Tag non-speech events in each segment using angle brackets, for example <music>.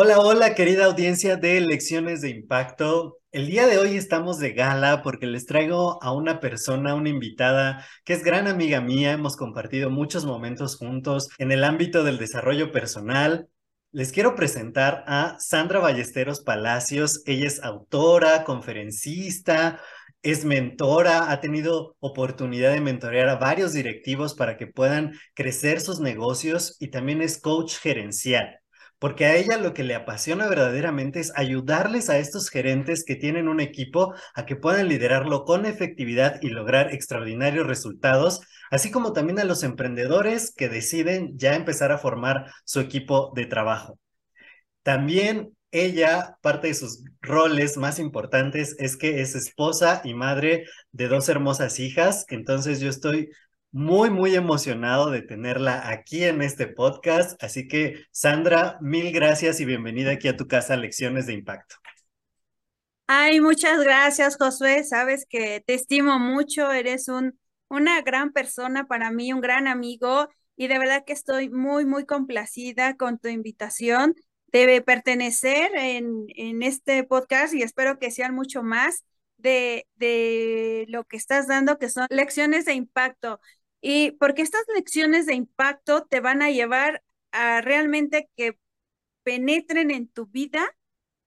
Hola, hola, querida audiencia de Lecciones de Impacto. El día de hoy estamos de gala porque les traigo a una persona, una invitada que es gran amiga mía. Hemos compartido muchos momentos juntos en el ámbito del desarrollo personal. Les quiero presentar a Sandra Ballesteros Palacios. Ella es autora, conferencista, es mentora, ha tenido oportunidad de mentorear a varios directivos para que puedan crecer sus negocios y también es coach gerencial porque a ella lo que le apasiona verdaderamente es ayudarles a estos gerentes que tienen un equipo a que puedan liderarlo con efectividad y lograr extraordinarios resultados, así como también a los emprendedores que deciden ya empezar a formar su equipo de trabajo. También ella, parte de sus roles más importantes es que es esposa y madre de dos hermosas hijas, entonces yo estoy muy, muy emocionado de tenerla aquí en este podcast. Así que, Sandra, mil gracias y bienvenida aquí a tu casa, Lecciones de Impacto. Ay, muchas gracias, Josué. Sabes que te estimo mucho, eres un, una gran persona para mí, un gran amigo, y de verdad que estoy muy, muy complacida con tu invitación. Debe pertenecer en, en este podcast y espero que sean mucho más de, de lo que estás dando, que son lecciones de impacto. Y porque estas lecciones de impacto te van a llevar a realmente que penetren en tu vida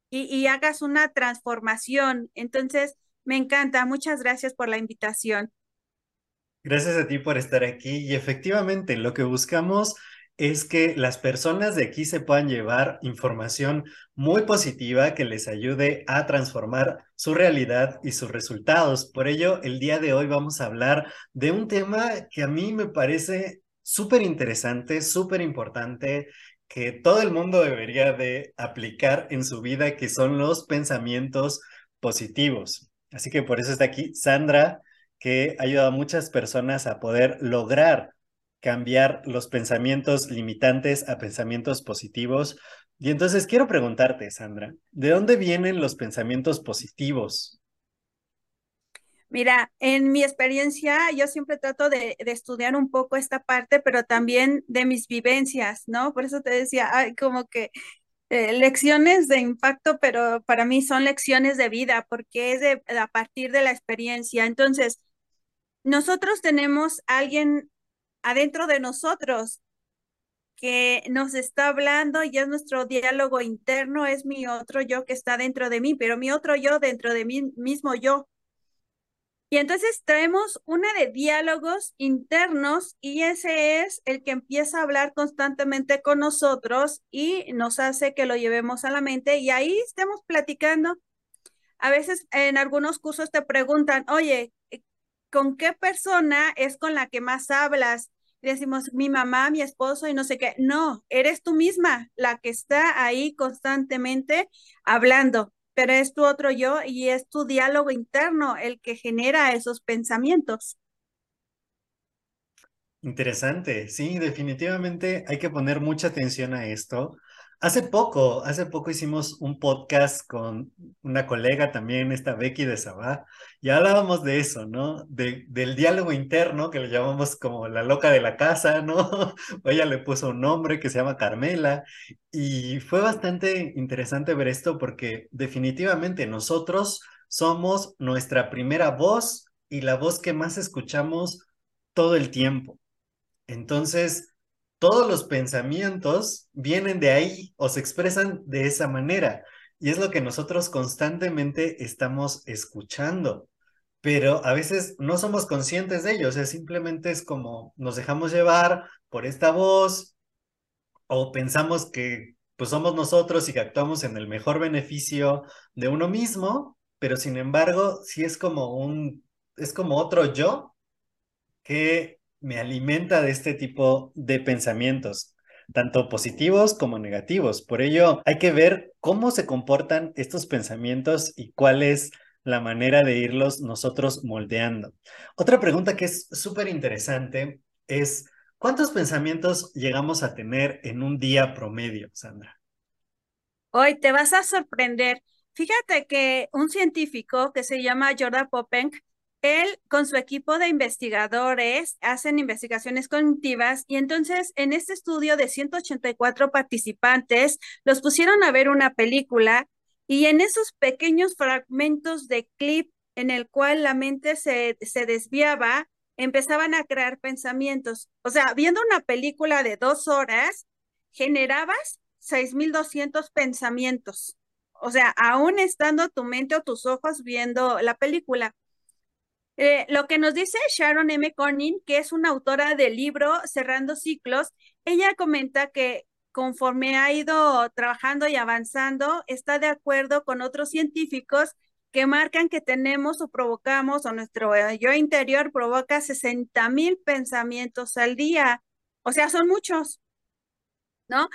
y, hagas una transformación. Entonces, me encanta. Muchas gracias por la invitación. Gracias a ti por estar aquí. Y efectivamente, lo que buscamos es que las personas de aquí se puedan llevar información muy positiva que les ayude a transformar su realidad y sus resultados. Por ello, el día de hoy vamos a hablar de un tema que a mí me parece súper interesante, súper importante, que todo el mundo debería de aplicar en su vida, que son los pensamientos positivos. Así que por eso está aquí Sandra, que ha ayudado a muchas personas a poder lograr cambiar los pensamientos limitantes a pensamientos positivos. Y entonces quiero preguntarte, Sandra, ¿de dónde vienen los pensamientos positivos? Mira, en mi experiencia yo siempre trato de, estudiar un poco esta parte, pero también de mis vivencias, ¿no? Por eso te decía, hay como que eh, lecciones de impacto, pero para mí son lecciones de vida, porque es de, a partir de la experiencia. Entonces, nosotros tenemos alguien adentro de nosotros que nos está hablando y es nuestro diálogo interno, es mi otro yo que está dentro de mí, pero mi otro yo dentro de mí mismo yo. Y entonces traemos una de diálogos internos y ese es el que empieza a hablar constantemente con nosotros y nos hace que lo llevemos a la mente y ahí estemos platicando. A veces en algunos cursos te preguntan, oye, con qué persona es con la que más hablas. decimos, mi mamá, mi esposo y no sé qué. No, eres tú misma la que está ahí constantemente hablando, pero es tu otro yo y es tu diálogo interno el que genera esos pensamientos. Interesante, sí, definitivamente hay que poner mucha atención a esto, Hace poco, hace poco hicimos un podcast con una colega también, esta Becky de Sabá, y hablábamos de eso, ¿no? De, del diálogo interno que le llamamos como la loca de la casa, ¿no? <laughs> ella le puso un nombre que se llama Carmela, y fue bastante interesante ver esto porque definitivamente nosotros somos nuestra primera voz y la voz que más escuchamos todo el tiempo. Entonces, todos los pensamientos vienen de ahí o se expresan de esa manera. Y es lo que nosotros constantemente estamos escuchando. Pero a veces no somos conscientes de ello. O sea, simplemente es como nos dejamos llevar por esta voz o pensamos que pues somos nosotros y que actuamos en el mejor beneficio de uno mismo, pero sin embargo, sí es como un, es como otro yo que me alimenta de este tipo de pensamientos, tanto positivos como negativos. Por ello, hay que ver cómo se comportan estos pensamientos y cuál es la manera de irlos nosotros moldeando. Otra pregunta que es súper interesante es, ¿cuántos pensamientos llegamos a tener en un día promedio, Sandra? Hoy te vas a sorprender. Fíjate que un científico que se llama Jordan Popenk él con su equipo de investigadores hacen investigaciones cognitivas y entonces en este estudio de 184 participantes los pusieron a ver una película y en esos pequeños fragmentos de clip en el cual la mente se, se desviaba, empezaban a crear pensamientos. O sea, viendo una película de dos horas, generabas 6.200 pensamientos. O sea, aún estando tu mente o tus ojos viendo la película. Eh, lo que nos dice Sharon M. Corning, que es una autora del libro Cerrando Ciclos, ella comenta que conforme ha ido trabajando y avanzando, está de acuerdo con otros científicos que marcan que tenemos o provocamos o nuestro yo interior provoca 60 mil pensamientos al día. O sea, son muchos, ¿no?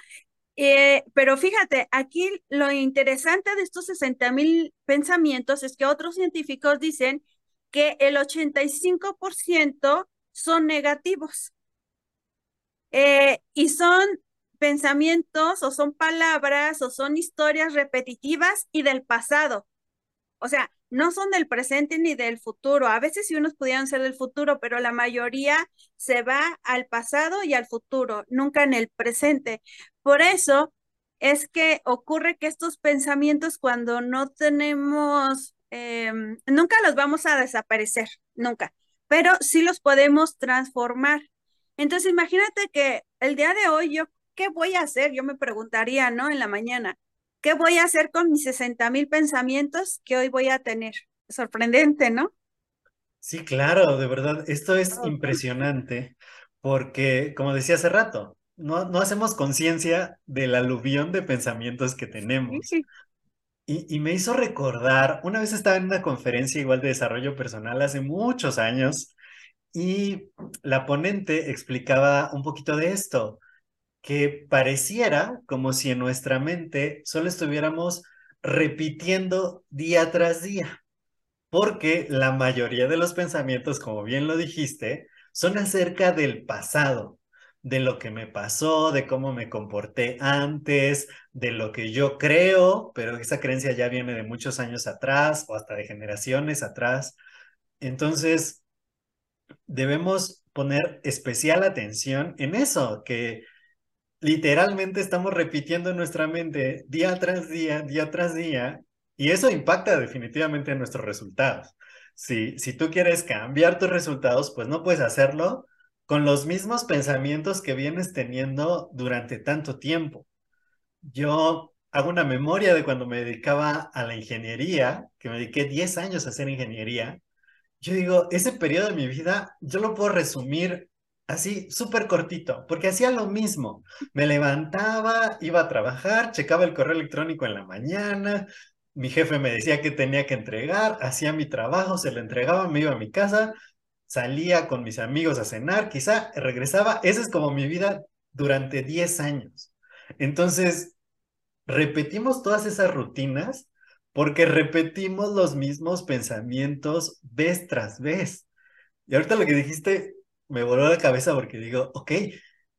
Eh, pero fíjate, aquí lo interesante de estos 60 mil pensamientos es que otros científicos dicen que el 85% son negativos. Eh, y son pensamientos o son palabras o son historias repetitivas y del pasado. O sea, no son del presente ni del futuro. A veces sí unos pudieran ser del futuro, pero la mayoría se va al pasado y al futuro, nunca en el presente. Por eso es que ocurre que estos pensamientos cuando no tenemos Em, nunca los vamos a desaparecer, nunca, pero sí los podemos transformar. Entonces, imagínate que el día de hoy yo, ¿qué voy a hacer? Yo me preguntaría, ¿no? En la mañana, ¿qué voy a hacer con mis 60 mil pensamientos que hoy voy a tener? Sorprendente, ¿no? Sí, claro, de verdad, esto es impresionante porque, como decía hace rato, no, no hacemos conciencia del aluvión de pensamientos que tenemos. Sí, y, me hizo recordar, una vez estaba en una conferencia igual de desarrollo personal hace muchos años y la ponente explicaba un poquito de esto, que pareciera como si en nuestra mente solo estuviéramos repitiendo día tras día, porque la mayoría de los pensamientos, como bien lo dijiste, son acerca del pasado, de lo que me pasó, de cómo me comporté antes, de lo que yo creo, pero esa creencia ya viene de muchos años atrás o hasta de generaciones atrás. Entonces, debemos poner especial atención en eso, que literalmente estamos repitiendo en nuestra mente día tras día, día tras día, y eso impacta definitivamente en nuestros resultados. Si, si tú quieres cambiar tus resultados, pues no puedes hacerlo con los mismos pensamientos que vienes teniendo durante tanto tiempo. Yo hago una memoria de cuando me dedicaba a la ingeniería, que me dediqué 10 años a hacer ingeniería. Yo digo, ese periodo de mi vida, yo lo puedo resumir así, súper cortito, porque hacía lo mismo. Me levantaba, iba a trabajar, checaba el correo electrónico en la mañana, mi jefe me decía que tenía que entregar, hacía mi trabajo, se lo entregaba, me iba a mi casa, salía con mis amigos a cenar, quizá regresaba. Esa es como mi vida durante 10 años. Entonces, repetimos todas esas rutinas porque repetimos los mismos pensamientos vez tras vez. Y ahorita lo que dijiste me voló la cabeza porque digo, ok,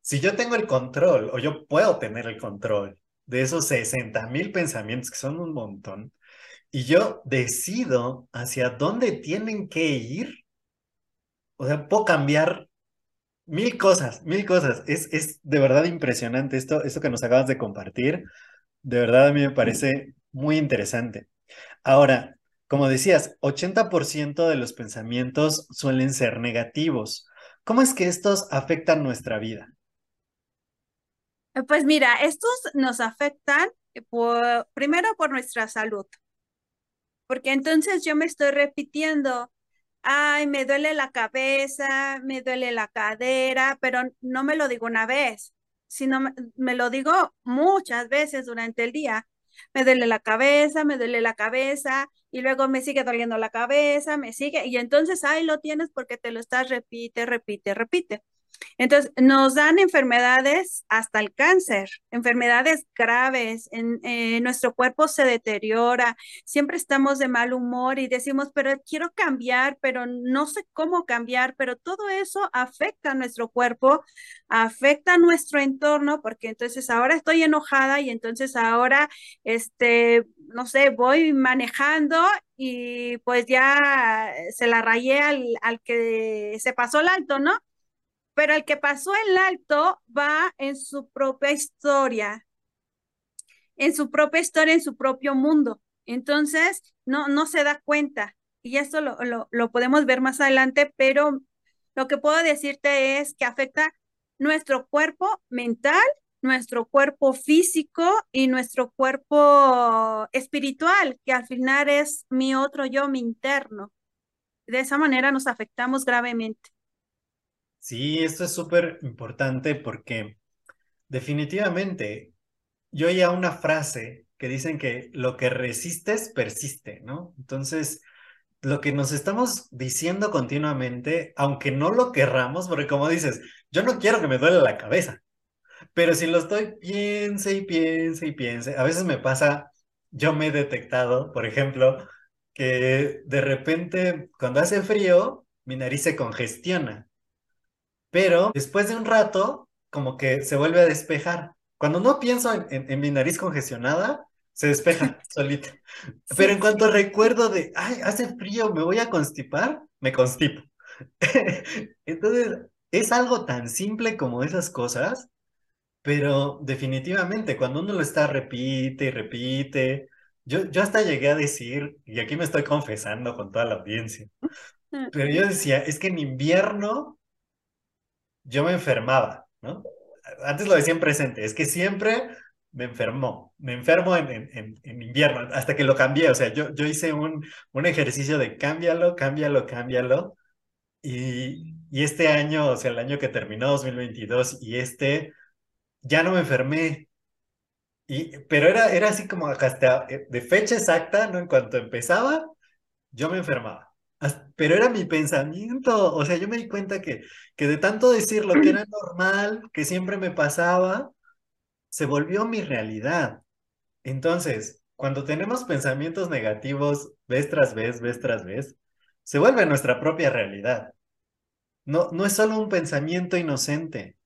si yo tengo el control o yo puedo tener el control de esos 60 mil pensamientos, que son un montón, y yo decido hacia dónde tienen que ir, o sea, puedo cambiar mil cosas, mil cosas. Es, es de verdad impresionante esto, esto que nos acabas de compartir. De verdad a mí me parece muy interesante. Ahora, como decías, 80% de los pensamientos suelen ser negativos. ¿Cómo es que estos afectan nuestra vida? Pues mira, estos nos afectan por, primero por nuestra salud, porque entonces yo me estoy repitiendo ay, me duele la cabeza, me duele la cadera, pero no me lo digo una vez, sino me, lo digo muchas veces durante el día. Me duele la cabeza, me duele la cabeza, y luego me sigue doliendo la cabeza, me sigue, y entonces ahí lo tienes porque te lo estás repite, repite, repite. Entonces, nos dan enfermedades hasta el cáncer, enfermedades graves, en, eh, nuestro cuerpo se deteriora, siempre estamos de mal humor y decimos, pero quiero cambiar, pero no sé cómo cambiar, pero todo eso afecta a nuestro cuerpo, afecta a nuestro entorno, porque entonces ahora estoy enojada y entonces ahora, este, no sé, voy manejando y pues ya se la rayé al, al que se pasó el alto, ¿no? Pero el que pasó el alto va en su propia historia, en su propia historia, en su propio mundo. Entonces, no, no se da cuenta. Y esto lo, lo, lo podemos ver más adelante, pero lo que puedo decirte es que afecta nuestro cuerpo mental, nuestro cuerpo físico y nuestro cuerpo espiritual, que al final es mi otro yo, mi interno. De esa manera nos afectamos gravemente. Sí, esto es súper importante porque definitivamente yo oía una frase que dicen que lo que resistes persiste, ¿no? Entonces, lo que nos estamos diciendo continuamente, aunque no lo querramos, porque como dices, yo no quiero que me duele la cabeza, pero si lo estoy, piense y piense y piense, a veces me pasa, yo me he detectado, por ejemplo, que de repente cuando hace frío, mi nariz se congestiona, pero después de un rato, como que se vuelve a despejar. Cuando no pienso en, mi nariz congestionada, se despeja <laughs> solita. Pero en cuanto recuerdo de, ay, hace frío, me voy a constipar, me constipo. <laughs> Entonces, es algo tan simple como esas cosas, pero definitivamente cuando uno lo está repite y repite, yo, yo hasta llegué a decir, y aquí me estoy confesando con toda la audiencia, <laughs> pero yo decía, es que en invierno yo me enfermaba, ¿no? Antes lo decía en presente, es que siempre me enfermó, me enfermo en, en, invierno, hasta que lo cambié, o sea, yo, yo hice un, un ejercicio de cámbialo, cámbialo, cámbialo, y, y este año, o sea, el año que terminó 2022 y este, ya no me enfermé. Y, pero era, era así como hasta eh, de fecha exacta, ¿no? En cuanto empezaba, yo me enfermaba. Pero era mi pensamiento, o sea, yo me di cuenta que, que de tanto decir lo que era <clears throat> normal, que siempre me pasaba, se volvió mi realidad. Entonces, cuando tenemos pensamientos negativos vez tras vez, vez tras vez, se vuelve nuestra propia realidad. No, no es solo un pensamiento inocente.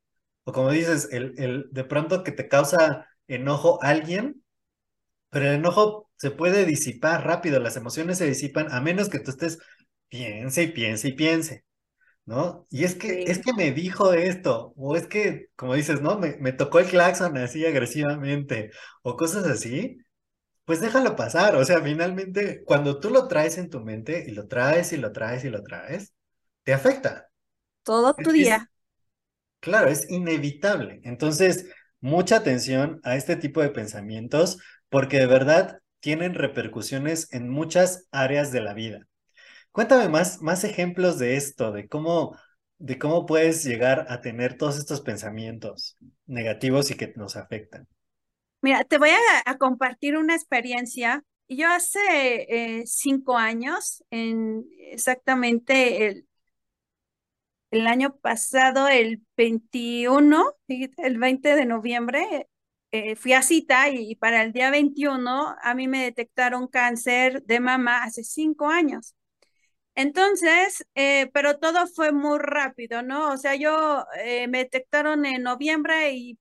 O como dices, el, el, de pronto que te causa enojo alguien, pero el enojo se puede disipar rápido, las emociones se disipan a menos que tú estés piense y piense y piense, ¿no? Y es que, es que me dijo esto, o es que, como dices, ¿no? Me, me tocó el claxon así agresivamente, o cosas así, pues déjalo pasar, o sea, finalmente, cuando tú lo traes en tu mente y lo traes y lo traes y lo traes, te afecta. Todo tu día. claro, es inevitable. Entonces, mucha atención a este tipo de pensamientos porque de verdad tienen repercusiones en muchas áreas de la vida. Cuéntame más, más ejemplos de esto, de cómo, de cómo puedes llegar a tener todos estos pensamientos negativos y que nos afectan. Mira, te voy a, compartir una experiencia. Yo hace eh, cinco años, en exactamente el, el año pasado, el 21, el 20 de noviembre, eh, fui a cita y, para el día 21 a mí me detectaron cáncer de mama hace cinco años. Entonces, eh, pero todo fue muy rápido, ¿no? O sea, yo eh, me detectaron en noviembre y,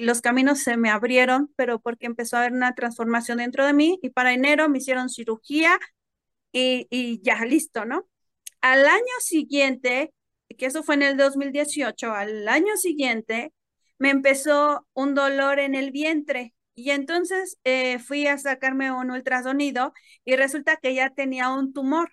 los caminos se me abrieron, pero porque empezó a haber una transformación dentro de mí y para enero me hicieron cirugía y, y ya, listo, ¿no? Al año siguiente, que eso fue en el 2018, al año siguiente me empezó un dolor en el vientre y entonces eh, fui a sacarme un ultrasonido y resulta que ya tenía un tumor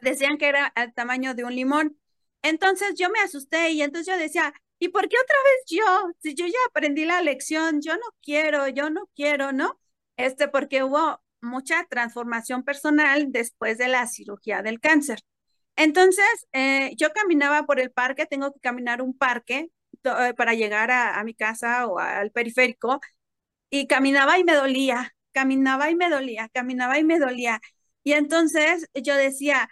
decían que era al tamaño de un limón. Entonces yo me asusté y entonces yo decía, ¿y por qué otra vez yo? Si yo ya aprendí la lección, yo no quiero, yo no quiero, ¿no? Este, porque hubo mucha transformación personal después de la cirugía del cáncer. Entonces, eh, yo caminaba por el parque, tengo que caminar un parque eh, para llegar a, a mi casa o al periférico, y caminaba y me dolía, caminaba y me dolía, caminaba y me dolía. Y entonces yo decía,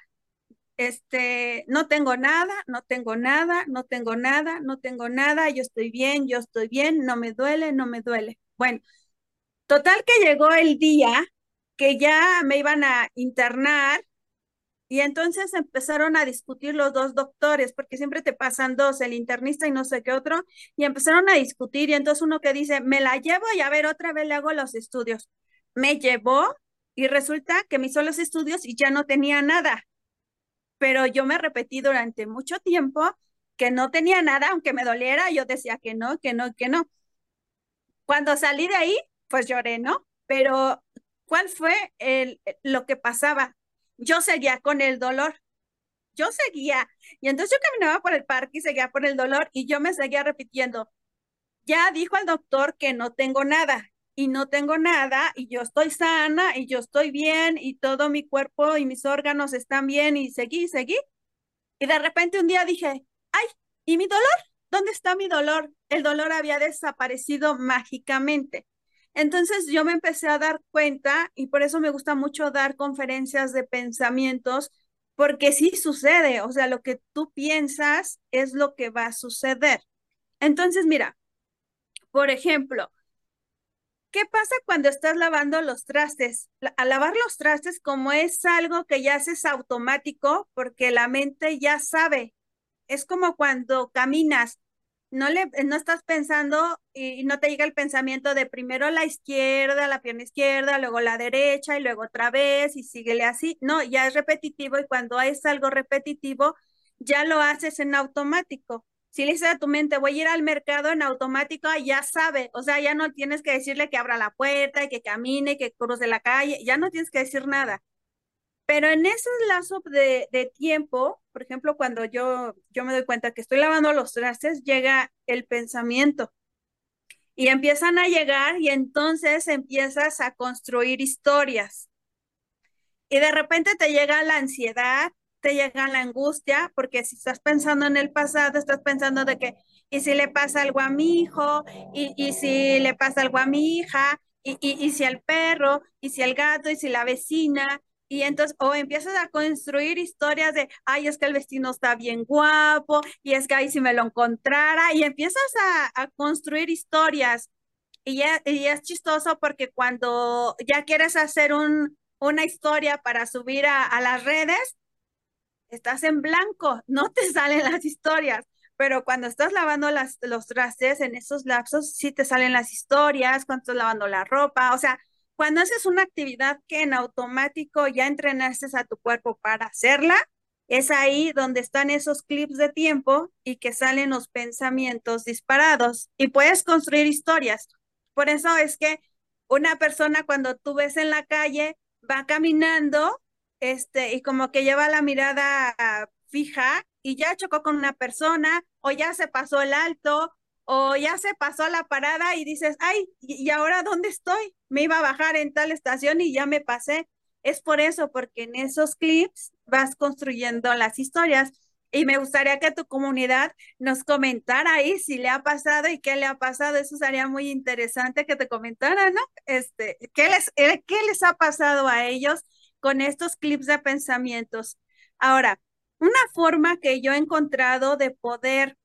este, no tengo nada, no tengo nada, no tengo nada, no tengo nada, yo estoy bien, yo estoy bien, no me duele, no me duele. Bueno, total que llegó el día que ya me iban a internar y entonces empezaron a discutir los dos doctores, porque siempre te pasan dos, el internista y no sé qué otro, y empezaron a discutir y entonces uno que dice, me la llevo y a ver, otra vez le hago los estudios. me llevó y resulta que me hizo los estudios y ya no tenía nada. Pero yo me repetí durante mucho tiempo que no tenía nada, aunque me doliera, yo decía que no, que no, que no. Cuando salí de ahí, pues lloré, ¿no? Pero ¿cuál fue el, lo que pasaba? Yo seguía con el dolor. Yo seguía. Y entonces yo caminaba por el parque y seguía por el dolor y yo me seguía repitiendo, ya dijo el doctor que no tengo nada y no tengo nada y yo estoy sana y yo estoy bien y todo mi cuerpo y mis órganos están bien y seguí, seguí. Y de repente un día dije, ay, ¿y mi dolor? ¿Dónde está mi dolor? El dolor había desaparecido mágicamente. Entonces yo me empecé a dar cuenta y por eso me gusta mucho dar conferencias de pensamientos, porque sí sucede, o sea, lo que tú piensas es lo que va a suceder. Entonces, mira, por ejemplo, ¿qué pasa cuando estás lavando los trastes? Al lavar los trastes, como es algo que ya haces automático, porque la mente ya sabe, es como cuando caminas, no, le, no estás pensando y no te llega el pensamiento de primero la izquierda, la pierna izquierda, luego la derecha y luego otra vez y síguele así. No, ya es repetitivo y cuando es algo repetitivo, ya lo haces en automático. Si le dices a tu mente, voy a ir al mercado en automático, ya sabe, o sea, ya no tienes que decirle que abra la puerta que camine, que cruce la calle, ya no tienes que decir nada. Pero en ese lazo de, de, tiempo, por ejemplo, cuando yo, yo me doy cuenta que estoy lavando los trastes, llega el pensamiento y empiezan a llegar y entonces empiezas a construir historias. Y de repente te llega la ansiedad, te llega la angustia, porque si estás pensando en el pasado, estás pensando de que, ¿y si le pasa algo a mi hijo? ¿Y, y si le pasa algo a mi hija? ¿Y, y, y si al perro? ¿Y si al gato? ¿Y si la vecina? Y entonces, o empiezas a construir historias de, ay, es que el vecino está bien guapo, y es que ahí si me lo encontrara, y empiezas a, a construir historias. Y, ya, y es chistoso porque cuando ya quieres hacer un, una historia para subir a, a las redes, estás en blanco, <laughs> no te salen las historias, pero cuando estás lavando las, los trastes, en esos lapsos sí te salen las historias, cuando estás lavando la ropa, o sea, cuando haces una actividad que en automático ya entrenaste a tu cuerpo para hacerla, es ahí donde están esos clips de tiempo y que salen los pensamientos disparados y puedes construir historias. Por eso es que una persona cuando tú ves en la calle va caminando este, y como que lleva la mirada fija y ya chocó con una persona o ya se pasó el alto o ya se pasó la parada y dices, ay, ¿y ahora dónde estoy? Me iba a bajar en tal estación y ya me pasé. Es por eso, porque en esos clips vas construyendo las historias y me gustaría que tu comunidad nos comentara ahí si le ha pasado y qué le ha pasado. Eso sería muy interesante que te comentara, ¿no? Este, ¿qué les, eh, qué les ha pasado a ellos? Con estos clips de pensamientos. Ahora, una forma que yo he encontrado de poder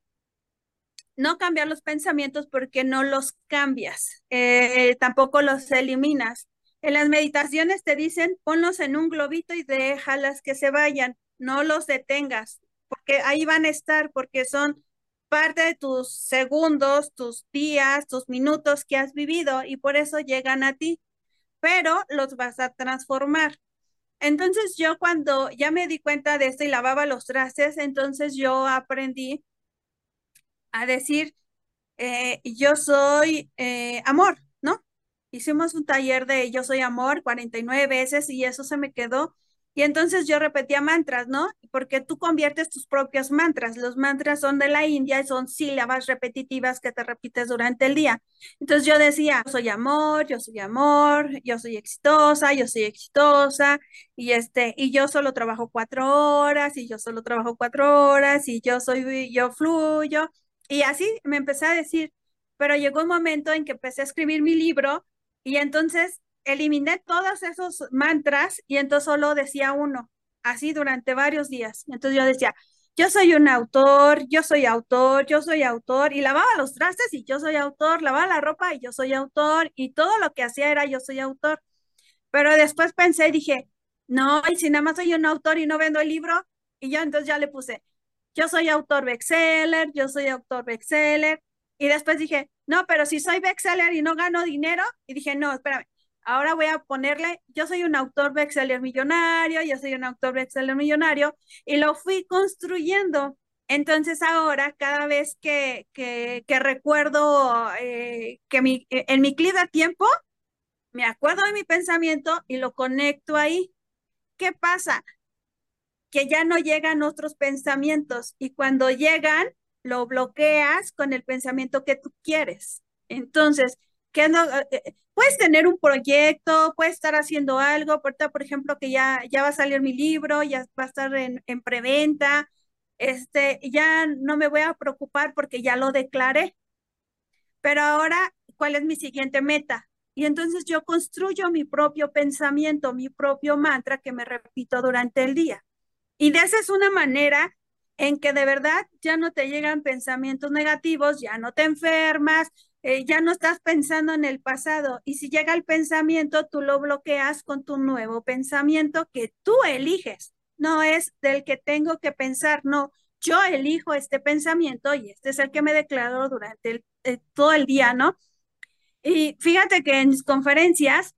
no cambiar los pensamientos porque no los cambias, eh, tampoco los eliminas. En las meditaciones te dicen, ponlos en un globito y déjalas que se vayan, no los detengas, porque ahí van a estar, porque son parte de tus segundos, tus días, tus minutos que has vivido y por eso llegan a ti, pero los vas a transformar. Entonces yo cuando ya me di cuenta de esto y lavaba los trastes, entonces yo aprendí a decir, eh, yo soy eh, amor, ¿no? Hicimos un taller de yo soy amor 49 veces y eso se me quedó y entonces yo repetía mantras, ¿no? Porque tú conviertes tus propios mantras. Los mantras son de la India y son sílabas repetitivas que te repites durante el día. Entonces yo decía, soy amor, yo soy amor, yo soy exitosa, yo soy exitosa, y este, y yo solo trabajo cuatro horas, y yo solo trabajo cuatro horas, y yo soy, yo fluyo. Y así me empecé a decir, pero llegó un momento en que empecé a escribir mi libro, y entonces eliminé todos esos mantras y entonces solo decía uno, así durante varios días. Entonces yo decía, yo soy un autor, yo soy autor, yo soy autor, y lavaba los trastes y yo soy autor, lavaba la ropa y yo soy autor, y todo lo que hacía era yo soy autor. Pero después pensé y dije, no, y si nada más soy un autor y no vendo el libro, y yo entonces ya le puse, yo soy autor bestseller, yo soy autor bestseller, y después dije, no, pero si soy bestseller y no gano dinero, y dije, no, espérame, ahora voy a ponerle, yo soy un autor bestseller millonario, yo soy un autor bestseller millonario, y lo fui construyendo. Entonces ahora, cada vez que, que, recuerdo eh, que mi, en mi clip de tiempo, me acuerdo de mi pensamiento y lo conecto ahí. ¿Qué pasa? Que ya no llegan otros pensamientos y cuando llegan, lo bloqueas con el pensamiento que tú quieres. Entonces, ¿qué no, eh, puedes tener un proyecto, puedes estar haciendo algo, por, por ejemplo, que ya, ya va a salir mi libro, ya va a estar en, en preventa, este, ya no me voy a preocupar porque ya lo declaré. Pero ahora, ¿cuál es mi siguiente meta? Y entonces yo construyo mi propio pensamiento, mi propio mantra que me repito durante el día. Y de esa es una manera en que de verdad ya no te llegan pensamientos negativos, ya no te enfermas, eh, ya no estás pensando en el pasado. Y si llega el pensamiento, tú lo bloqueas con tu nuevo pensamiento que tú eliges. No es del que tengo que pensar, no. Yo elijo este pensamiento y este es el que me declaro durante eh, todo el día, ¿no? Y fíjate que en mis conferencias,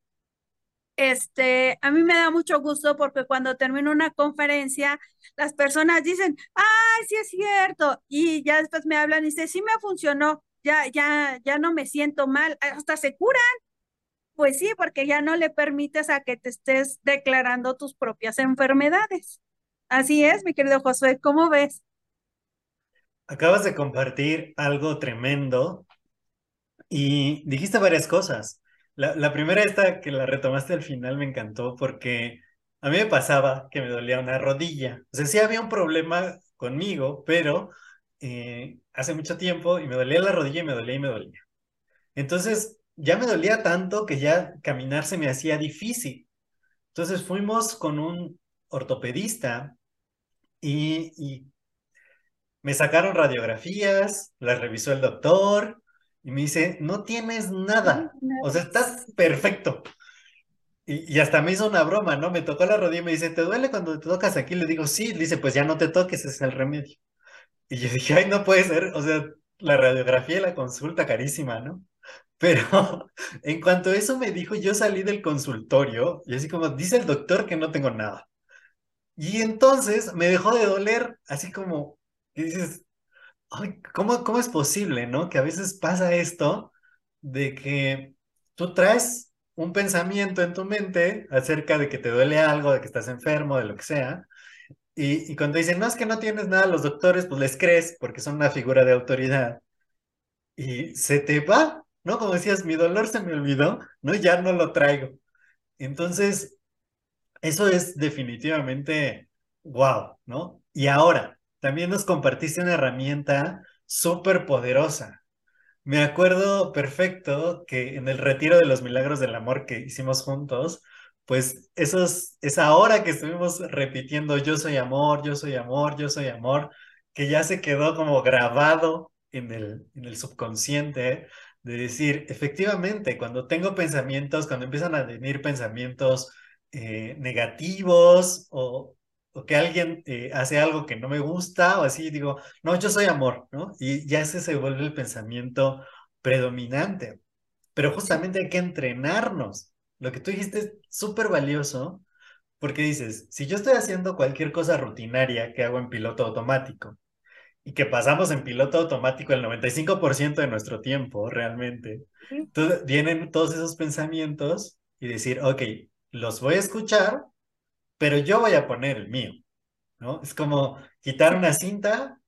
este, a mí me da mucho gusto porque cuando termino una conferencia, las personas dicen, ¡ay, sí es cierto! Y ya después me hablan y dicen, sí me funcionó, ya, ya, ya no me siento mal, hasta se curan. Pues sí, porque ya no le permites a que te estés declarando tus propias enfermedades. Así es, mi querido Josué, ¿cómo ves? Acabas de compartir algo tremendo y dijiste varias cosas. La, primera esta que la retomaste al final me encantó porque a mí me pasaba que me dolía una rodilla. O sea, sí había un problema conmigo, pero eh, hace mucho tiempo y me dolía la rodilla y me dolía y me dolía. Entonces, ya me dolía tanto que ya caminar se me hacía difícil. Entonces fuimos con un ortopedista y, y me sacaron radiografías, las revisó el doctor y me dice, no tienes nada, o sea, estás perfecto. Y, hasta me hizo una broma, ¿no? Me tocó la rodilla y me dice, ¿te duele cuando te tocas aquí? Le digo, sí, le dice, pues ya no te toques, ese es el remedio. Y yo dije, ay, no puede ser, o sea, la radiografía y la consulta carísima, ¿no? Pero <laughs> en cuanto a eso me dijo, yo salí del consultorio y así como, dice el doctor que no tengo nada. Y entonces me dejó de doler, así como, dices, ¿cómo, ¿cómo es posible, no? Que a veces pasa esto de que tú traes un pensamiento en tu mente acerca de que te duele algo, de que estás enfermo, de lo que sea, y, cuando dicen, no, es que no tienes nada, los doctores, pues les crees porque son una figura de autoridad, y se te va, ¿no? Como decías, mi dolor se me olvidó, ¿no? Ya no lo traigo. Entonces, eso es definitivamente wow, ¿no? Y ahora, también nos compartiste una herramienta súper poderosa. Me acuerdo perfecto que en el retiro de los milagros del amor que hicimos juntos, pues esa hora que estuvimos repitiendo yo soy amor, yo soy amor, yo soy amor, que ya se quedó como grabado en el, en el subconsciente, de decir, efectivamente, cuando tengo pensamientos, cuando empiezan a venir pensamientos eh, negativos o, o que alguien eh, hace algo que no me gusta o así, digo, no, yo soy amor, ¿no? Y ya ese se vuelve el pensamiento predominante. Pero justamente hay que entrenarnos. Lo que tú dijiste es súper valioso porque dices, si yo estoy haciendo cualquier cosa rutinaria que hago en piloto automático y que pasamos en piloto automático el 95% de nuestro tiempo realmente, entonces vienen todos esos pensamientos y decir, ok, los voy a escuchar, pero yo voy a poner el mío, ¿no? Es como quitar una cinta,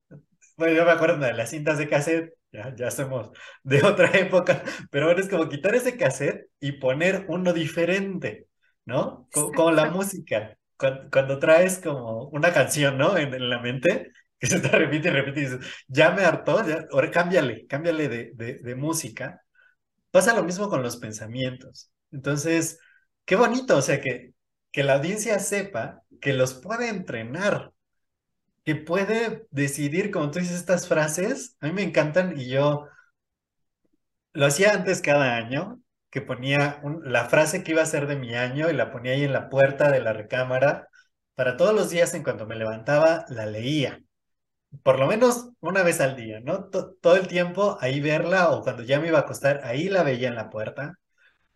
bueno, yo me acuerdo de las cintas de cassette, ya, ya somos de otra <laughs> época, pero ahora es como quitar ese cassette y poner uno diferente, ¿no? Como, la música, cuando, traes como una canción, ¿no? En, la mente, <laughs> que se te repite y repite y dices, ya me hartó, ya, ahora cámbiale, cámbiale de, de, de música. Pasa lo mismo con los pensamientos. Entonces, qué bonito, o sea, que, que la audiencia sepa que los puede entrenar, que puede decidir, como tú dices, estas frases, a mí me encantan y yo lo hacía antes cada año, que ponía la frase que iba a ser de mi año y la ponía ahí en la puerta de la recámara. Para todos los días en cuanto me levantaba, la leía. Por lo menos una vez al día, ¿no? todo el tiempo ahí verla o cuando ya me iba a acostar, ahí la veía en la puerta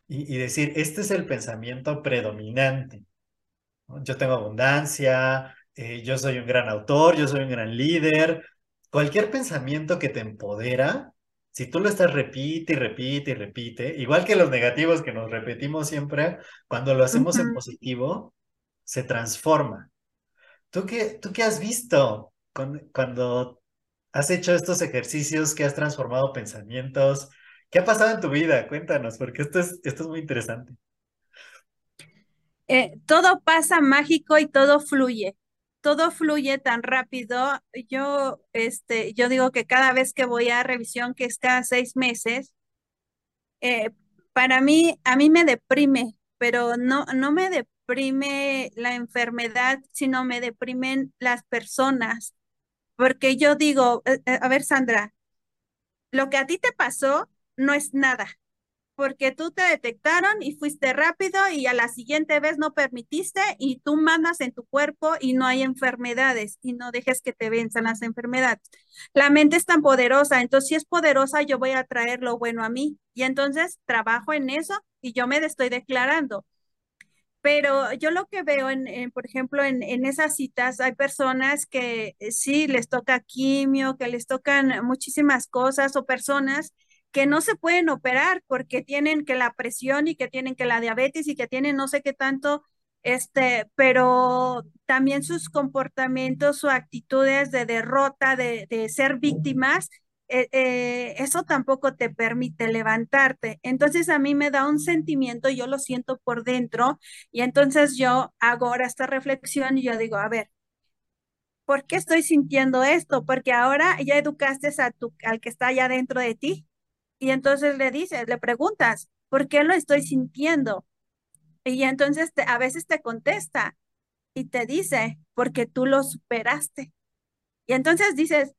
y, decir, este es el pensamiento predominante. Yo tengo abundancia, eh, yo soy un gran autor, yo soy un gran líder. Cualquier pensamiento que te empodera, si tú lo estás repite y repite y repite, igual que los negativos que nos repetimos siempre, cuando lo hacemos en positivo, se transforma. ¿Tú qué, tú qué has visto cuando has hecho estos ejercicios, que has transformado pensamientos? ¿Qué ha pasado en tu vida? Cuéntanos, porque esto es, esto es muy interesante. Eh, todo pasa mágico y todo fluye. Todo fluye tan rápido. Yo, este, yo digo que cada vez que voy a revisión, que es cada seis meses, eh, para mí, a mí me deprime, pero no, no me deprime la enfermedad, sino me deprimen las personas. Porque yo digo, eh, a ver, Sandra, lo que a ti te pasó no es nada, porque tú te detectaron y fuiste rápido y a la siguiente vez no permitiste y tú mandas en tu cuerpo y no hay enfermedades y no dejes que te venzan las enfermedades. La mente es tan poderosa, entonces si es poderosa yo voy a traer lo bueno a mí y entonces trabajo en eso y yo me estoy declarando. Pero yo lo que veo, en, por ejemplo, en, en, esas citas, hay personas que eh, sí les toca quimio, que les tocan muchísimas cosas o personas que no se pueden operar porque tienen que la presión y que tienen que la diabetes y que tienen no sé qué tanto, este, pero también sus comportamientos o actitudes de derrota, de, ser víctimas, eh, eh, eso tampoco te permite levantarte. Entonces a mí me da un sentimiento, yo lo siento por dentro y entonces yo hago ahora esta reflexión y yo digo, a ver, ¿por qué estoy sintiendo esto? Porque ahora ya educaste a tu, al que está allá dentro de ti y entonces le dices, le preguntas, ¿por qué lo estoy sintiendo? Y entonces a veces te contesta y te dice, porque tú lo superaste. Y entonces dices,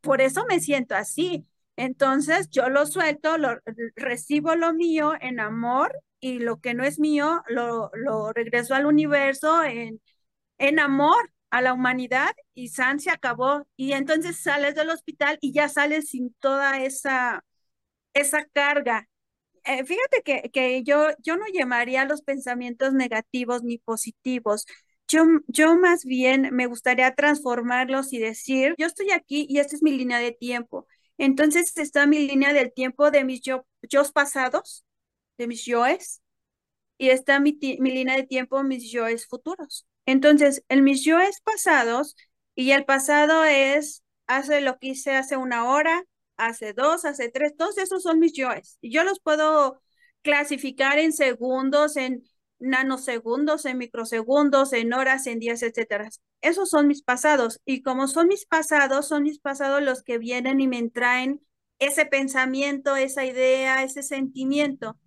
por eso me siento así. Entonces yo lo suelto, lo, recibo lo mío en amor y lo que no es mío lo, lo regreso al universo en, en amor a la humanidad y San se acabó. Y entonces sales del hospital y ya sales sin toda esa esa carga. Eh, fíjate que, que, yo, yo no llamaría los pensamientos negativos ni positivos. Yo, yo más bien me gustaría transformarlos y decir, yo estoy aquí y esta es mi línea de tiempo. Entonces está mi línea del tiempo de mis yo, pasados, de mis yoes, y está mi, mi línea de tiempo, mis yoes futuros. Entonces, en mis yoes pasados, y el pasado es, hace lo que hice hace una hora, hace dos, hace tres, todos esos son mis yoes. Yo los puedo clasificar en segundos, en nanosegundos, en microsegundos, en horas, en días, etcétera. Esos son mis pasados. Y como son mis pasados, son mis pasados los que vienen y me traen ese pensamiento, esa idea, ese sentimiento.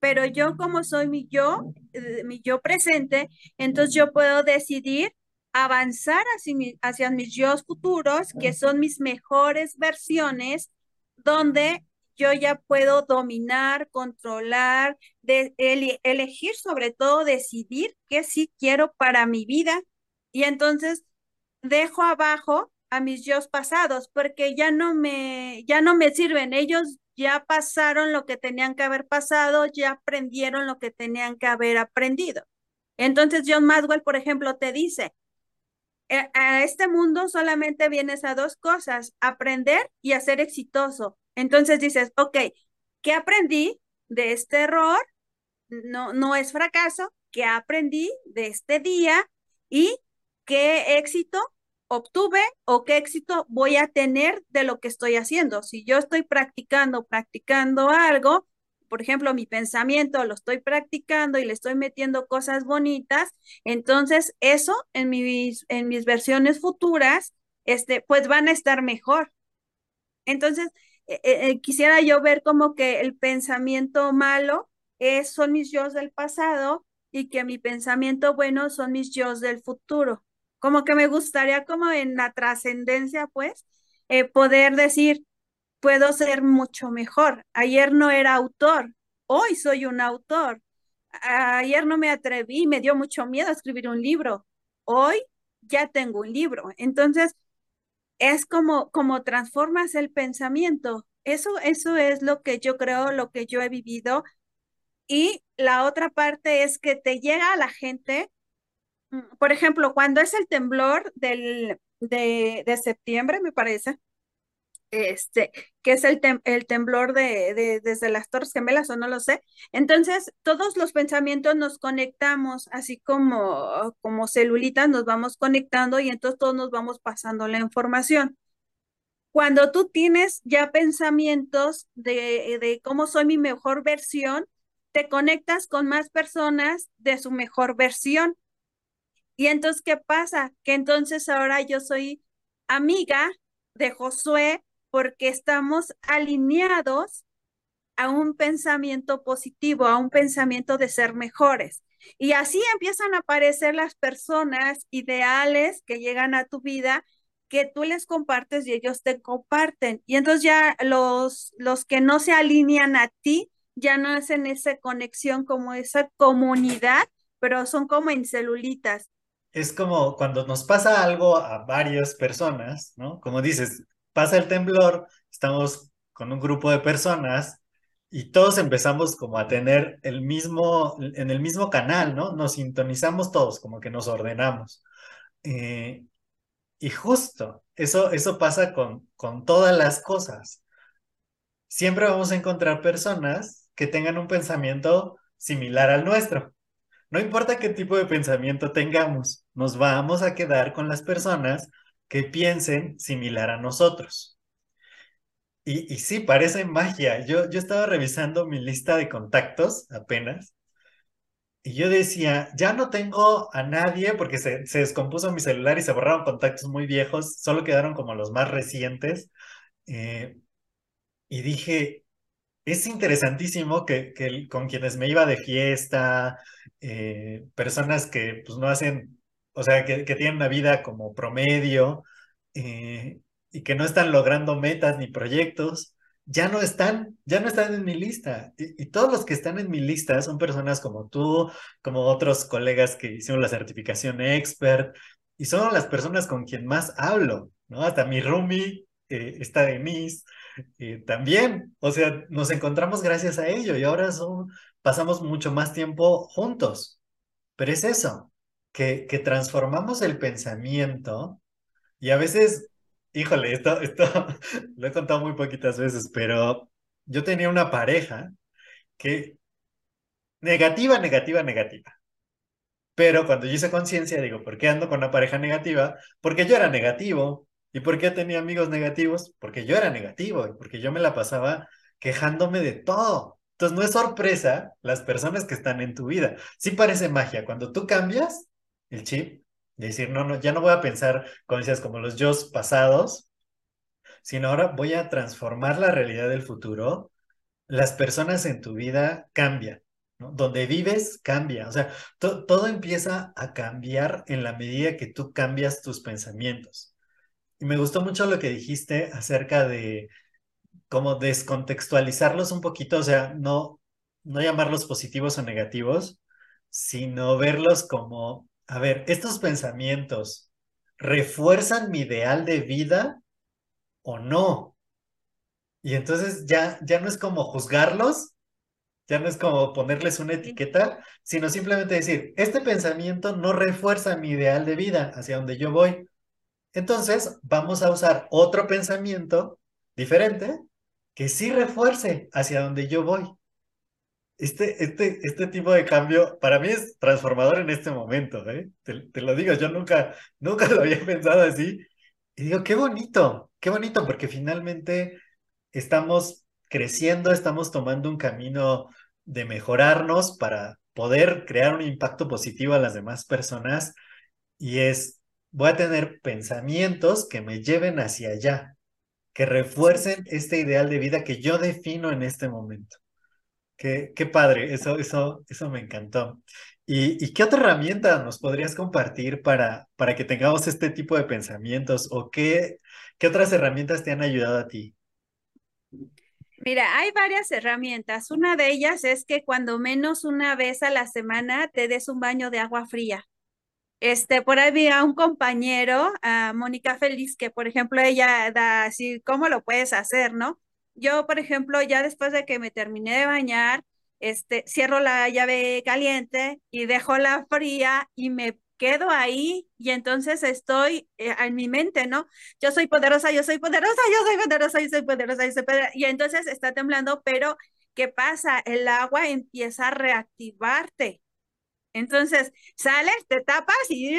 Pero yo como soy mi yo, eh, mi yo presente, entonces yo puedo decidir avanzar hacia, mis yo futuros, que son mis mejores versiones, donde yo ya puedo dominar, controlar, de, elegir, sobre todo decidir qué sí quiero para mi vida. Y entonces dejo abajo a mis yo pasados porque ya no me ya no me sirven. Ellos ya pasaron lo que tenían que haber pasado, ya aprendieron lo que tenían que haber aprendido. Entonces John Maswell, por ejemplo, te dice, a este mundo solamente vienes a dos cosas, aprender y a ser exitoso. Entonces dices, ok, ¿qué aprendí de este error? No, no es fracaso. ¿Qué aprendí de este día? ¿Y qué éxito obtuve o qué éxito voy a tener de lo que estoy haciendo? Si yo estoy practicando, practicando algo, por ejemplo, mi pensamiento lo estoy practicando y le estoy metiendo cosas bonitas, entonces eso en mis, en mis versiones futuras, este, pues van a estar mejor. Entonces, eh, eh, eh, quisiera yo ver como que el pensamiento malo es, son mis yo del pasado y que mi pensamiento bueno son mis yo del futuro. Como que me gustaría como en la trascendencia, pues, poder decir, puedo ser mucho mejor. Ayer no era autor, hoy soy un autor. Ayer no me atreví, me dio mucho miedo escribir un libro. Hoy ya tengo un libro. Entonces, es como, como transformas el pensamiento. Eso, eso es lo que yo creo, lo que yo he vivido. Y la otra parte es que te llega a la gente, mm, por ejemplo, cuando es el temblor del, de, de septiembre, me parece, este, que es el, el temblor de, desde las Torres Gemelas o no lo sé. Entonces, todos los pensamientos nos conectamos, así como, como celulitas nos vamos conectando y entonces todos nos vamos pasando la información. Cuando tú tienes ya pensamientos de, de cómo soy mi mejor versión, te conectas con más personas de su mejor versión. Y entonces, ¿qué pasa? Que entonces ahora yo soy amiga de Josué porque estamos alineados a un pensamiento positivo, a un pensamiento de ser mejores. Y así empiezan a aparecer las personas ideales que llegan a tu vida que tú les compartes y ellos te comparten. Y entonces ya los, los que no se alinean a ti ya no hacen esa conexión como esa comunidad, pero son como en celulitas. Es como cuando nos pasa algo a varias personas, ¿no? Como dices, pasa el temblor, estamos con un grupo de personas y todos empezamos como a tener el mismo, en el mismo canal, ¿no? Nos sintonizamos todos, como que nos ordenamos. Eh, y justo, eso, eso pasa con, con todas las cosas. Siempre vamos a encontrar personas que tengan un pensamiento similar al nuestro. No importa qué tipo de pensamiento tengamos, nos vamos a quedar con las personas que piensen similar a nosotros. Y, y sí, parece magia. Yo, yo estaba revisando mi lista de contactos apenas y yo decía, ya no tengo a nadie porque se, se, descompuso mi celular y se borraron contactos muy viejos, solo quedaron como los más recientes. Eh, y dije, es interesantísimo que, que, con quienes me iba de fiesta, eh, personas que pues no hacen o sea, que, tienen una vida como promedio eh, y que no están logrando metas ni proyectos, ya no están, ya no están en mi lista. Y, todos los que están en mi lista son personas como tú, como otros colegas que hicieron la certificación expert, y son las personas con quien más hablo, ¿no? Hasta mi roomie eh, está Denise, eh, también, o sea, nos encontramos gracias a ello y ahora son, pasamos mucho más tiempo juntos. Pero es eso, que, transformamos el pensamiento y a veces, híjole, esto, esto <laughs> lo he contado muy poquitas veces, pero yo tenía una pareja que negativa, negativa, negativa. Pero cuando yo hice conciencia, digo, ¿por qué ando con una pareja negativa? Porque yo era negativo. ¿Y por qué tenía amigos negativos? Porque yo era negativo y porque yo me la pasaba quejándome de todo. Entonces no es sorpresa las personas que están en tu vida. Sí parece magia. Cuando tú cambias, el chip, de decir, no, no, ya no voy a pensar, como decías, como los yo pasados, sino ahora voy a transformar la realidad del futuro. Las personas en tu vida cambian. Donde vives cambia, o sea, todo empieza a cambiar en la medida que tú cambias tus pensamientos. Y me gustó mucho lo que dijiste acerca de cómo descontextualizarlos un poquito, o sea, no, no llamarlos positivos o negativos, sino verlos como a ver, estos pensamientos refuerzan mi ideal de vida o no. Y entonces ya, ya no es como juzgarlos, ya no es como ponerles una etiqueta, sino simplemente decir, este pensamiento no refuerza mi ideal de vida hacia donde yo voy. Entonces vamos a usar otro pensamiento diferente que sí refuerce hacia donde yo voy. Este, este, este tipo de cambio para mí es transformador en este momento, ¿eh? Te, lo digo, yo nunca, nunca lo había pensado así. Y digo, qué bonito, qué bonito, porque finalmente estamos creciendo, estamos tomando un camino de mejorarnos para poder crear un impacto positivo a las demás personas. Y es, voy a tener pensamientos que me lleven hacia allá, que refuercen este ideal de vida que yo defino en este momento. Qué, padre, eso, eso, eso me encantó. ¿Y, ¿Y, qué otra herramienta nos podrías compartir para, para que tengamos este tipo de pensamientos? ¿O qué, qué otras herramientas te han ayudado a ti? Mira, hay varias herramientas. Una de ellas es que cuando menos una vez a la semana te des un baño de agua fría. Este, por ahí había un compañero, a Mónica Félix, que por ejemplo ella da así, ¿cómo lo puedes hacer, no? Yo, por ejemplo, ya después de que me terminé de bañar, este, cierro la llave caliente y dejo la fría y me quedo ahí y entonces estoy eh, en mi mente, ¿no? Yo soy poderosa, yo soy poderosa, yo soy poderosa, yo soy poderosa, yo soy poderosa. Y entonces está temblando, pero ¿qué pasa? El agua empieza a reactivarte. Entonces sales, te tapas y,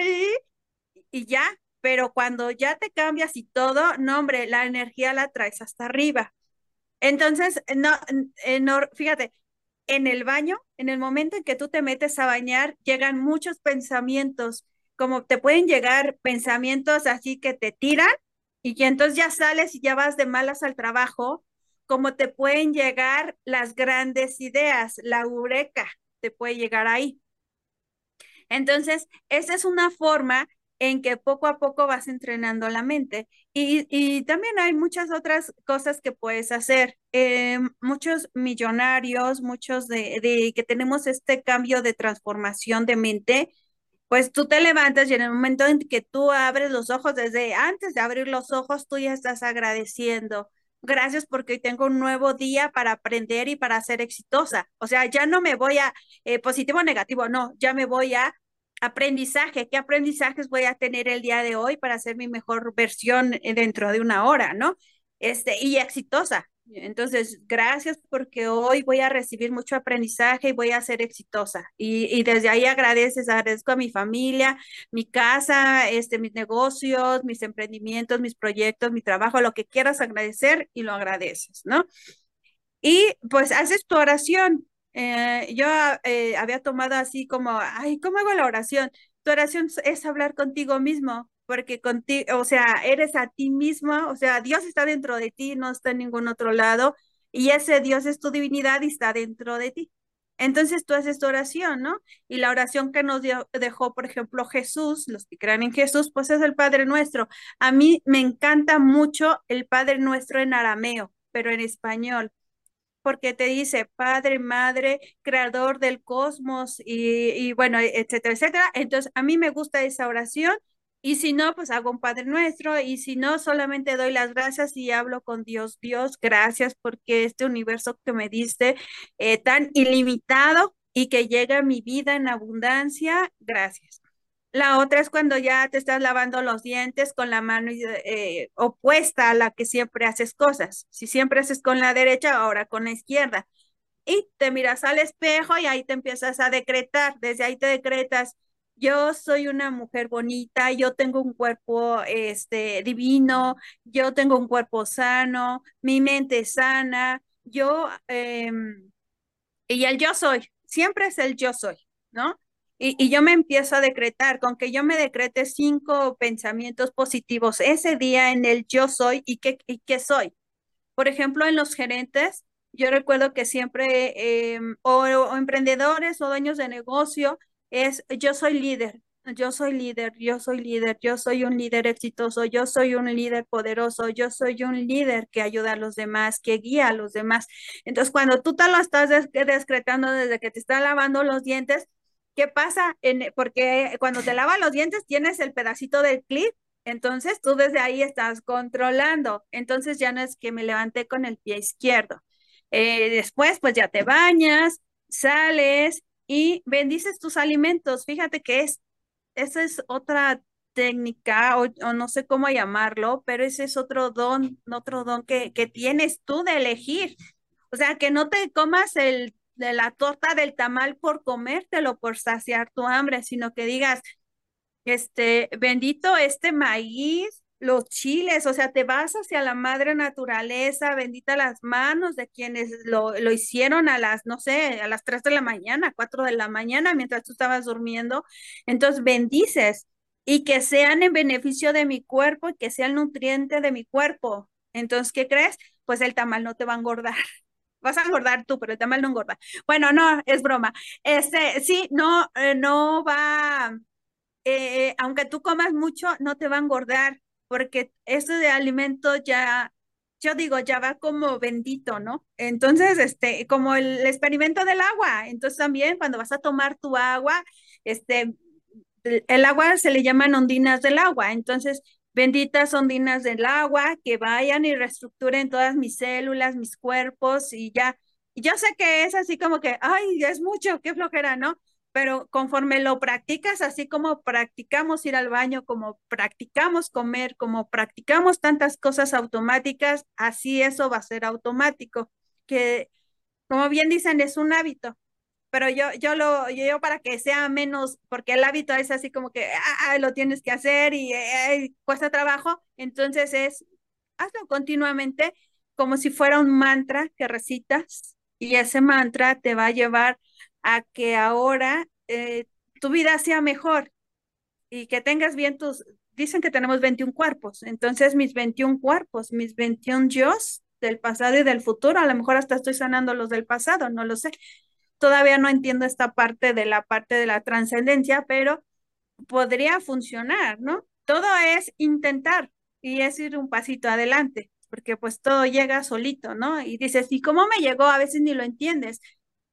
y ya, pero cuando ya te cambias y todo, no, hombre, la energía la traes hasta arriba. Entonces, no, eh, no, fíjate, en el baño, en el momento en que tú te metes a bañar, llegan muchos pensamientos, como te pueden llegar pensamientos así que te tiran y que entonces ya sales y ya vas de malas al trabajo, como te pueden llegar las grandes ideas, la eureka te puede llegar ahí. Entonces, esa es una forma en que poco a poco vas entrenando la mente. Y, también hay muchas otras cosas que puedes hacer. Eh, muchos millonarios, muchos de, de, que tenemos este cambio de transformación de mente, pues tú te levantas y en el momento en que tú abres los ojos, desde antes de abrir los ojos, tú ya estás agradeciendo. Gracias porque hoy tengo un nuevo día para aprender y para ser exitosa. O sea, ya no me voy a eh, positivo o negativo, no, ya me voy a aprendizaje, qué aprendizajes voy a tener el día de hoy para hacer mi mejor versión eh, dentro de una hora, ¿no? Este, y exitosa. Entonces, gracias porque hoy voy a recibir mucho aprendizaje y voy a ser exitosa. Y, y, desde ahí agradeces, agradezco a mi familia, mi casa, este, mis negocios, mis emprendimientos, mis proyectos, mi trabajo, lo que quieras agradecer y lo agradeces, ¿no? Y pues haces tu oración, eh, yo eh, había tomado así como, ay, ¿cómo hago la oración? Tu oración es hablar contigo mismo, porque contigo, o sea, eres a ti mismo, o sea, Dios está dentro de ti, no está en ningún otro lado, y ese Dios es tu divinidad y está dentro de ti. Entonces tú haces tu oración, ¿no? Y la oración que nos dejó, por ejemplo, Jesús, los que crean en Jesús, pues es el Padre Nuestro. A mí me encanta mucho el Padre Nuestro en arameo, pero en español porque te dice Padre, Madre, Creador del cosmos y, bueno, etcétera, etcétera. Entonces, a mí me gusta esa oración y si no, pues hago un Padre Nuestro y si no, solamente doy las gracias y hablo con Dios. Dios, gracias porque este universo que me diste eh, tan ilimitado y que llega a mi vida en abundancia, gracias. La otra es cuando ya te estás lavando los dientes con la mano eh, opuesta a la que siempre haces cosas. Si siempre haces con la derecha, ahora con la izquierda. Y te miras al espejo y ahí te empiezas a decretar. Desde ahí te decretas, yo soy una mujer bonita, yo tengo un cuerpo este, divino, yo tengo un cuerpo sano, mi mente es sana, yo, em, y el yo soy, siempre es el yo soy, ¿no? Y, yo me empiezo a decretar, con que yo me decrete cinco pensamientos positivos ese día en el yo soy y qué, y qué soy. Por ejemplo, en los gerentes, yo recuerdo que siempre, em, o, emprendedores o dueños de negocio, es yo soy líder, yo soy líder, yo soy líder, yo soy un líder exitoso, yo soy un líder poderoso, yo soy un líder que ayuda a los demás, que guía a los demás. Entonces, cuando tú te lo estás decretando desde que te está lavando los dientes, ¿Qué pasa? En, porque cuando te lavas los dientes tienes el pedacito del clip, entonces tú desde ahí estás controlando. Entonces ya no es que me levanté con el pie izquierdo. Eh, después, pues ya te bañas, sales y bendices tus alimentos. Fíjate que es, esa es otra técnica o, no sé cómo llamarlo, pero ese es otro don, otro don que, que tienes tú de elegir. O sea, que no te comas el de la torta del tamal por comértelo, por saciar tu hambre, sino que digas, este, bendito este maíz, los chiles, o sea, te vas hacia la madre naturaleza, bendita las manos de quienes lo, lo hicieron a las, no sé, a las 3 de la mañana, 4 de la mañana, mientras tú estabas durmiendo. Entonces, bendices y que sean en beneficio de mi cuerpo y que sean nutriente de mi cuerpo. Entonces, ¿qué crees? Pues el tamal no te va a engordar. Vas a engordar tú, pero el tamal no engorda. Bueno, no, es broma. Este, sí, no, eh, no va, eh, aunque tú comas mucho, no te va a engordar, porque eso de alimento ya, yo digo, ya va como bendito, ¿no? Entonces, este, como el experimento del agua. Entonces también cuando vas a tomar tu agua, este, el agua se le llaman ondinas del agua. Entonces, Benditas ondinas del agua, que vayan y reestructuren todas mis células, mis cuerpos y ya. yo sé que es así como que, ay, es mucho, qué flojera, ¿no? Pero conforme lo practicas, así como practicamos ir al baño, como practicamos comer, como practicamos tantas cosas automáticas, así eso va a ser automático, que como bien dicen, es un hábito. Pero yo, yo lo, yo para que sea menos, porque el hábito es así como que ah, lo tienes que hacer y eh, cuesta trabajo, entonces es hazlo continuamente como si fuera un mantra que recitas y ese mantra te va a llevar a que ahora eh, tu vida sea mejor y que tengas bien tus, dicen que tenemos 21 cuerpos, entonces mis 21 cuerpos, mis 21 yo del pasado y del futuro, a lo mejor hasta estoy sanando los del pasado, no lo sé. Todavía no entiendo esta parte de la parte de la trascendencia, pero podría funcionar, ¿no? Todo es intentar y es ir un pasito adelante porque pues todo llega solito, ¿no? Y dices, ¿y cómo me llegó? A veces ni lo entiendes,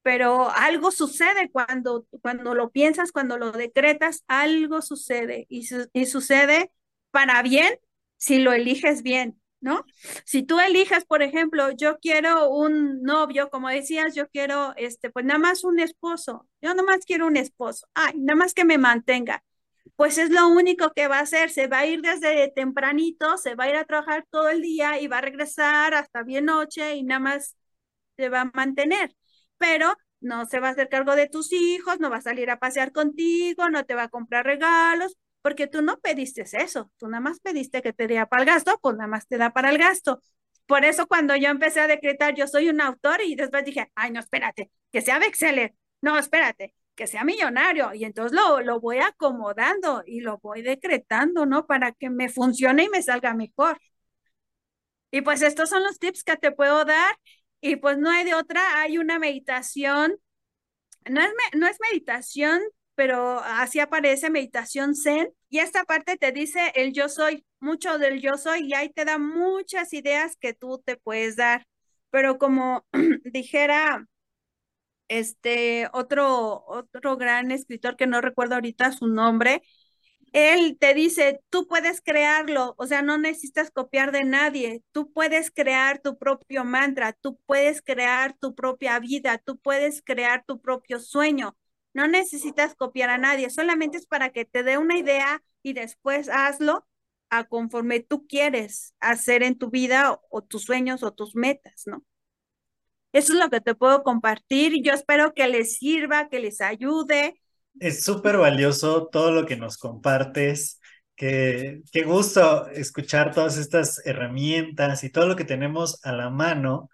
pero algo sucede cuando, cuando lo piensas, cuando lo decretas, algo sucede y, y sucede para bien si lo eliges bien, ¿no? Si tú eliges, por ejemplo, yo quiero un novio, como decías, yo quiero, este, pues nada más un esposo, yo nada más quiero un esposo, ay, nada más que me mantenga pues es lo único que va a hacer. Se va a ir desde tempranito, se va a ir a trabajar todo el día y va a regresar hasta bien noche y nada más se va a mantener. Pero no se va a hacer cargo de tus hijos, no va a salir a pasear contigo, no te va a comprar regalos, porque tú no pediste eso, tú nada más pediste que te diera para el gasto, pues nada más te da para el gasto. Por eso cuando yo empecé a decretar, yo soy un autor y después dije, ay, no, espérate, que sea bestseller. No, espérate, que sea millonario y entonces lo, lo voy acomodando y lo voy decretando, ¿no? Para que me funcione y me salga mejor. Y pues estos son los tips que te puedo dar y pues no hay de otra, hay una meditación, no es, no es meditación, pero así aparece meditación zen y esta parte te dice el yo soy, mucho del yo soy y ahí te da muchas ideas que tú te puedes dar. Pero como <clears throat> dijera este otro, otro gran escritor que no recuerdo ahorita su nombre, él te dice, tú puedes crearlo, o sea, no necesitas copiar de nadie, tú puedes crear tu propio mantra, tú puedes crear tu propia vida, tú puedes crear tu propio sueño, no necesitas copiar a nadie, solamente es para que te dé una idea y después hazlo a conforme tú quieres hacer en tu vida o tus sueños o tus metas, ¿no? Eso es lo que te puedo compartir yo espero que les sirva, que les ayude. Es súper valioso todo lo que nos compartes. Qué, qué gusto escuchar todas estas herramientas y todo lo que tenemos a la mano.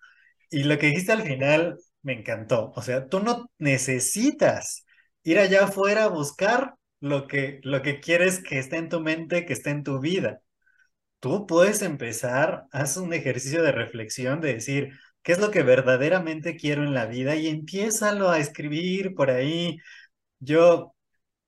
Y lo que dijiste al final me encantó. O sea, tú no necesitas ir allá afuera a buscar lo que, lo que quieres que esté en tu mente, que esté en tu vida. Tú puedes empezar, haz un ejercicio de reflexión de decir, qué es lo que verdaderamente quiero en la vida y empiézalo a escribir por ahí. Yo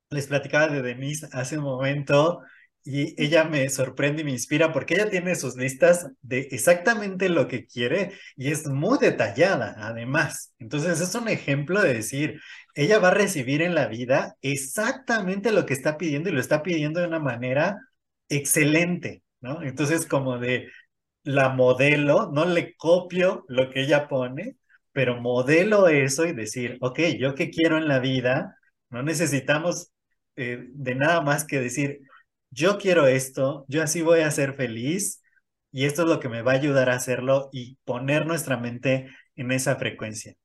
les platicaba de Denise hace un momento y ella me sorprende y me inspira porque ella tiene sus listas de exactamente lo que quiere y es muy detallada además. Entonces es un ejemplo de decir, ella va a recibir en la vida exactamente lo que está pidiendo y lo está pidiendo de una manera excelente, ¿no? Entonces como de, la modelo, no le copio lo que ella pone, pero modelo eso y decir, ok, yo qué quiero en la vida, no necesitamos eh, de nada más que decir, yo quiero esto, yo así voy a ser feliz y esto es lo que me va a ayudar a hacerlo y poner nuestra mente en esa frecuencia.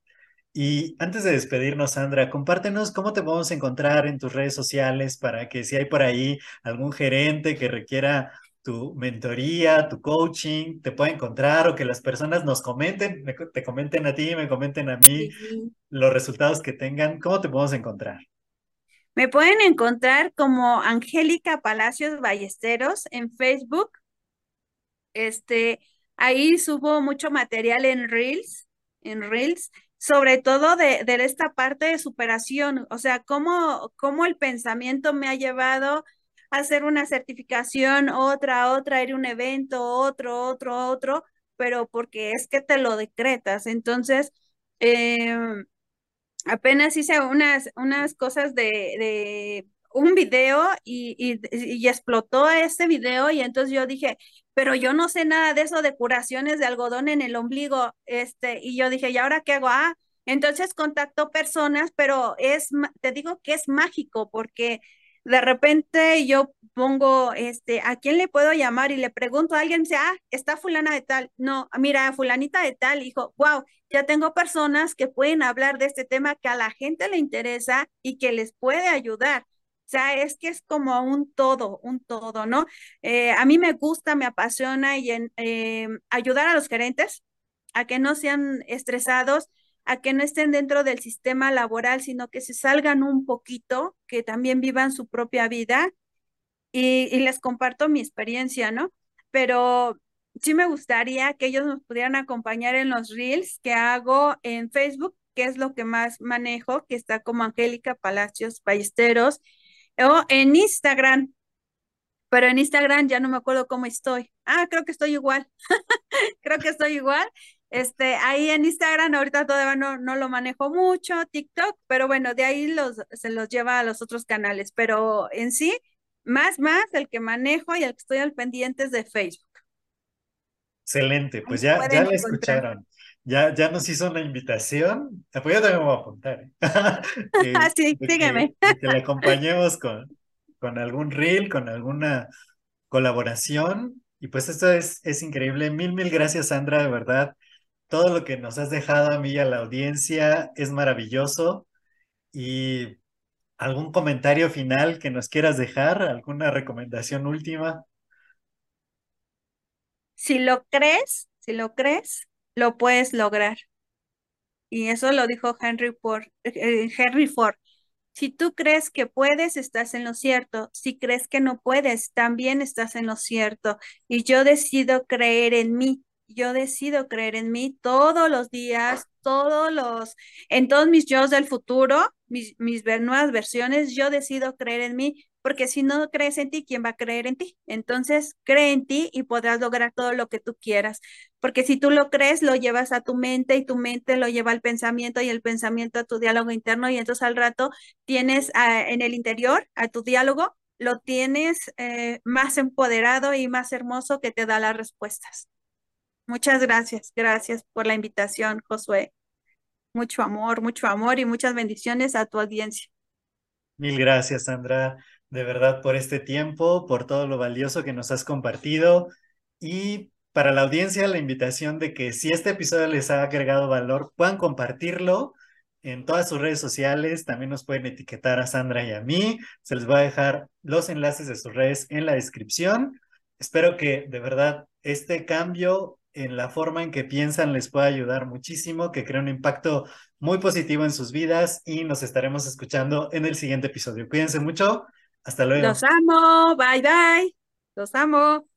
Y antes de despedirnos, Sandra, compártenos cómo te podemos encontrar en tus redes sociales para que si hay por ahí algún gerente que requiera tu mentoría, tu coaching, te puede encontrar o que las personas nos comenten, te comenten a ti, me comenten a mí los resultados que tengan. ¿Cómo te podemos encontrar? Me pueden encontrar como Angélica Palacios Ballesteros en Facebook. Este, ahí subo mucho material en Reels, en Reels, sobre todo de, de esta parte de superación, o sea, cómo, cómo el pensamiento me ha llevado hacer una certificación, otra, otra, ir a un evento, otro, otro, otro, pero porque es que te lo decretas. Entonces, em, apenas hice unas, unas cosas de, un video y, y, explotó ese video y entonces yo dije, pero yo no sé nada de eso de curaciones de algodón en el ombligo, este, y yo dije, ¿y ahora qué hago? Ah, entonces contactó personas, pero es, te digo que es mágico porque de repente yo pongo, este, ¿a quién le puedo llamar? Y le pregunto a alguien, dice, ah, está fulana de tal. No, mira, fulanita de tal, hijo, wow, ya tengo personas que pueden hablar de este tema que a la gente le interesa y que les puede ayudar. Sea, es que es como un todo, un todo, ¿no? Eh, a mí me gusta, me apasiona y en, eh, ayudar a los gerentes a que no sean estresados, a que no estén dentro del sistema laboral, sino que se salgan un poquito, que también vivan su propia vida y, y les comparto mi experiencia, ¿no? Pero sí me gustaría que ellos nos pudieran acompañar en los reels que hago en Facebook, que es lo que más manejo, que está como Angélica Palacios Ballesteros, o en Instagram, pero en Instagram ya no me acuerdo cómo estoy. Ah, creo que estoy igual. <laughs> creo que estoy igual. Este, ahí en Instagram ahorita todavía no, no lo manejo mucho, TikTok, pero bueno, de ahí los, se los lleva a los otros canales, pero en sí, más, más, el que manejo y el que estoy al pendiente es de Facebook. Excelente, pues ya, ya la escucharon. Ya, ya nos hizo una invitación. Pues yo también me voy a apuntar. ¿eh? <laughs> <laughs> sí, sígueme. Que, que, le <laughs> acompañemos con, con algún reel, con alguna colaboración. Y pues esto es, es increíble. Mil, mil gracias, Sandra, de verdad. Todo lo que nos has dejado a mí y a la audiencia es maravilloso. Y algún comentario final que nos quieras dejar, alguna recomendación última. Si lo crees, si lo crees, lo puedes lograr. Y eso lo dijo Henry Ford. Eh, Henry Ford. Si tú crees que puedes, estás en lo cierto. Si crees que no puedes, también estás en lo cierto. Y yo decido creer en mí. Yo decido creer en mí todos los días, todos los, en todos mis yo del futuro, mis, mis nuevas versiones, yo decido creer en mí porque si no crees en ti, ¿quién va a creer en ti? Entonces, cree en ti y podrás lograr todo lo que tú quieras, porque si tú lo crees, lo llevas a tu mente y tu mente lo lleva al pensamiento y el pensamiento a tu diálogo interno y entonces al rato tienes en el interior, a tu diálogo, lo tienes eh, más empoderado y más hermoso que te da las respuestas. Muchas gracias, gracias por la invitación, Josué. Mucho amor, mucho amor y muchas bendiciones a tu audiencia. Mil gracias, Sandra de verdad por este tiempo, por todo lo valioso que nos has compartido y para la audiencia la invitación de que si este episodio les ha agregado valor, puedan compartirlo en todas sus redes sociales, también nos pueden etiquetar a Sandra y a mí, se les va a dejar los enlaces de sus redes en la descripción. Espero que de verdad este cambio en la forma en que piensan les pueda ayudar muchísimo, que cree un impacto muy positivo en sus vidas y nos estaremos escuchando en el siguiente episodio. Cuídense mucho hasta luego. Los amo. Bye, bye. Los amo.